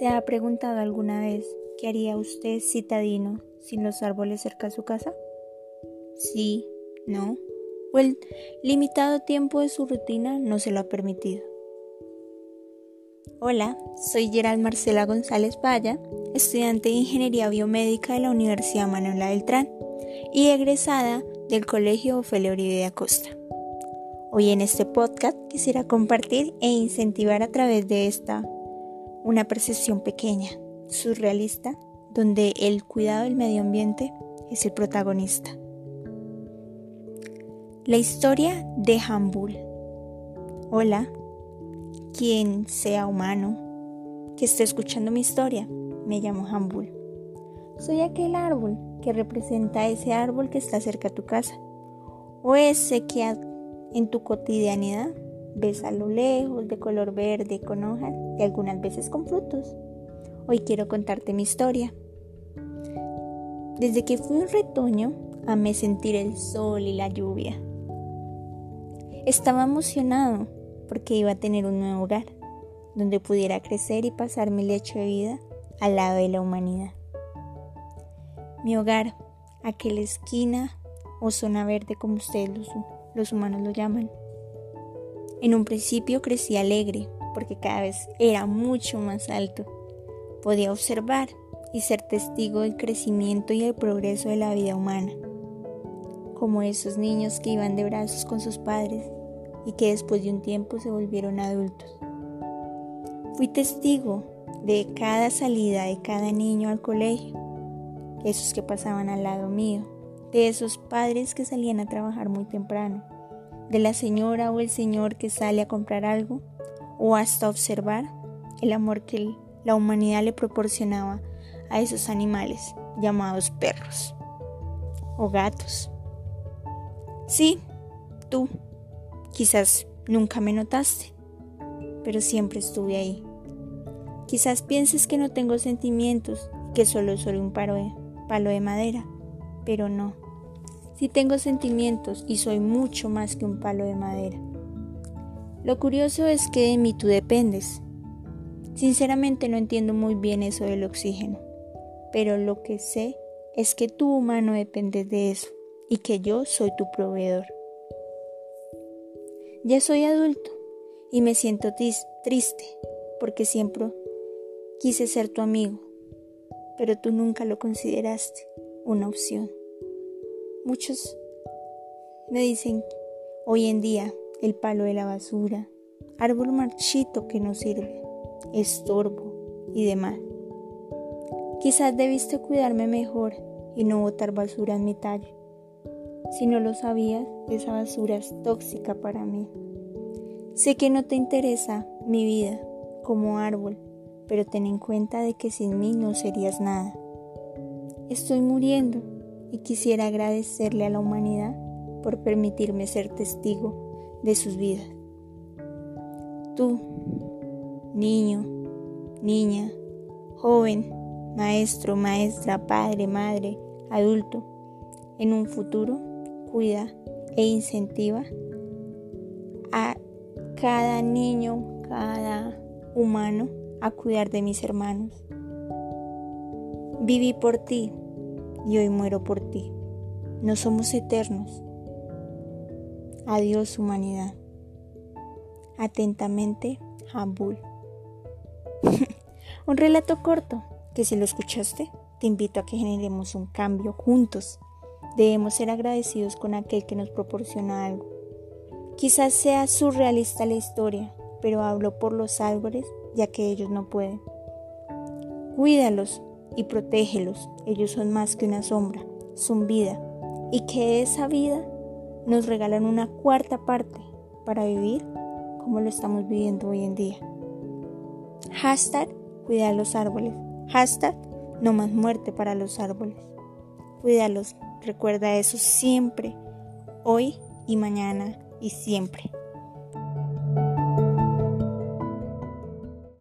¿Se ha preguntado alguna vez qué haría usted citadino sin los árboles cerca de su casa? Sí, no, o el limitado tiempo de su rutina no se lo ha permitido. Hola, soy Gerald Marcela González Valla, estudiante de Ingeniería Biomédica de la Universidad Manuela Beltrán y egresada del Colegio Ofelia Uribe Acosta. Hoy en este podcast quisiera compartir e incentivar a través de esta una percepción pequeña, surrealista, donde el cuidado del medio ambiente es el protagonista. La historia de Hambul. Hola, quien sea humano que esté escuchando mi historia, me llamo Hambul. Soy aquel árbol que representa ese árbol que está cerca a tu casa, o ese que en tu cotidianidad ves a lo lejos de color verde con hojas y algunas veces con frutos. Hoy quiero contarte mi historia. Desde que fui un retoño, amé sentir el sol y la lluvia. Estaba emocionado porque iba a tener un nuevo hogar, donde pudiera crecer y pasar mi lecho de vida al lado de la humanidad. Mi hogar, aquella esquina o zona verde como ustedes los, los humanos lo llaman, en un principio crecí alegre porque cada vez era mucho más alto. Podía observar y ser testigo del crecimiento y el progreso de la vida humana, como esos niños que iban de brazos con sus padres y que después de un tiempo se volvieron adultos. Fui testigo de cada salida de cada niño al colegio, esos que pasaban al lado mío, de esos padres que salían a trabajar muy temprano de la señora o el señor que sale a comprar algo, o hasta observar el amor que la humanidad le proporcionaba a esos animales llamados perros o gatos. Sí, tú, quizás nunca me notaste, pero siempre estuve ahí. Quizás pienses que no tengo sentimientos, que solo soy un palo de, palo de madera, pero no. Si tengo sentimientos y soy mucho más que un palo de madera. Lo curioso es que de mí tú dependes. Sinceramente no entiendo muy bien eso del oxígeno, pero lo que sé es que tú humano dependes de eso y que yo soy tu proveedor. Ya soy adulto y me siento triste porque siempre quise ser tu amigo, pero tú nunca lo consideraste una opción. Muchos me dicen hoy en día el palo de la basura, árbol marchito que no sirve, estorbo y demás. Quizás debiste cuidarme mejor y no botar basura en mi talle. Si no lo sabías, esa basura es tóxica para mí. Sé que no te interesa mi vida como árbol, pero ten en cuenta de que sin mí no serías nada. Estoy muriendo y quisiera agradecerle a la humanidad por permitirme ser testigo de sus vidas. Tú, niño, niña, joven, maestro, maestra, padre, madre, adulto, en un futuro cuida e incentiva a cada niño, cada humano a cuidar de mis hermanos. Viví por ti, y hoy muero por ti. No somos eternos. Adiós humanidad. Atentamente, Hambul. un relato corto que si lo escuchaste, te invito a que generemos un cambio juntos. Debemos ser agradecidos con aquel que nos proporciona algo. Quizás sea surrealista la historia, pero hablo por los árboles ya que ellos no pueden. Cuídalos, y protégelos. Ellos son más que una sombra, son vida. Y que esa vida nos regalan una cuarta parte para vivir como lo estamos viviendo hoy en día. Hashtag cuida los árboles. Hashtag no más muerte para los árboles. Cuídalos, recuerda eso siempre, hoy y mañana y siempre.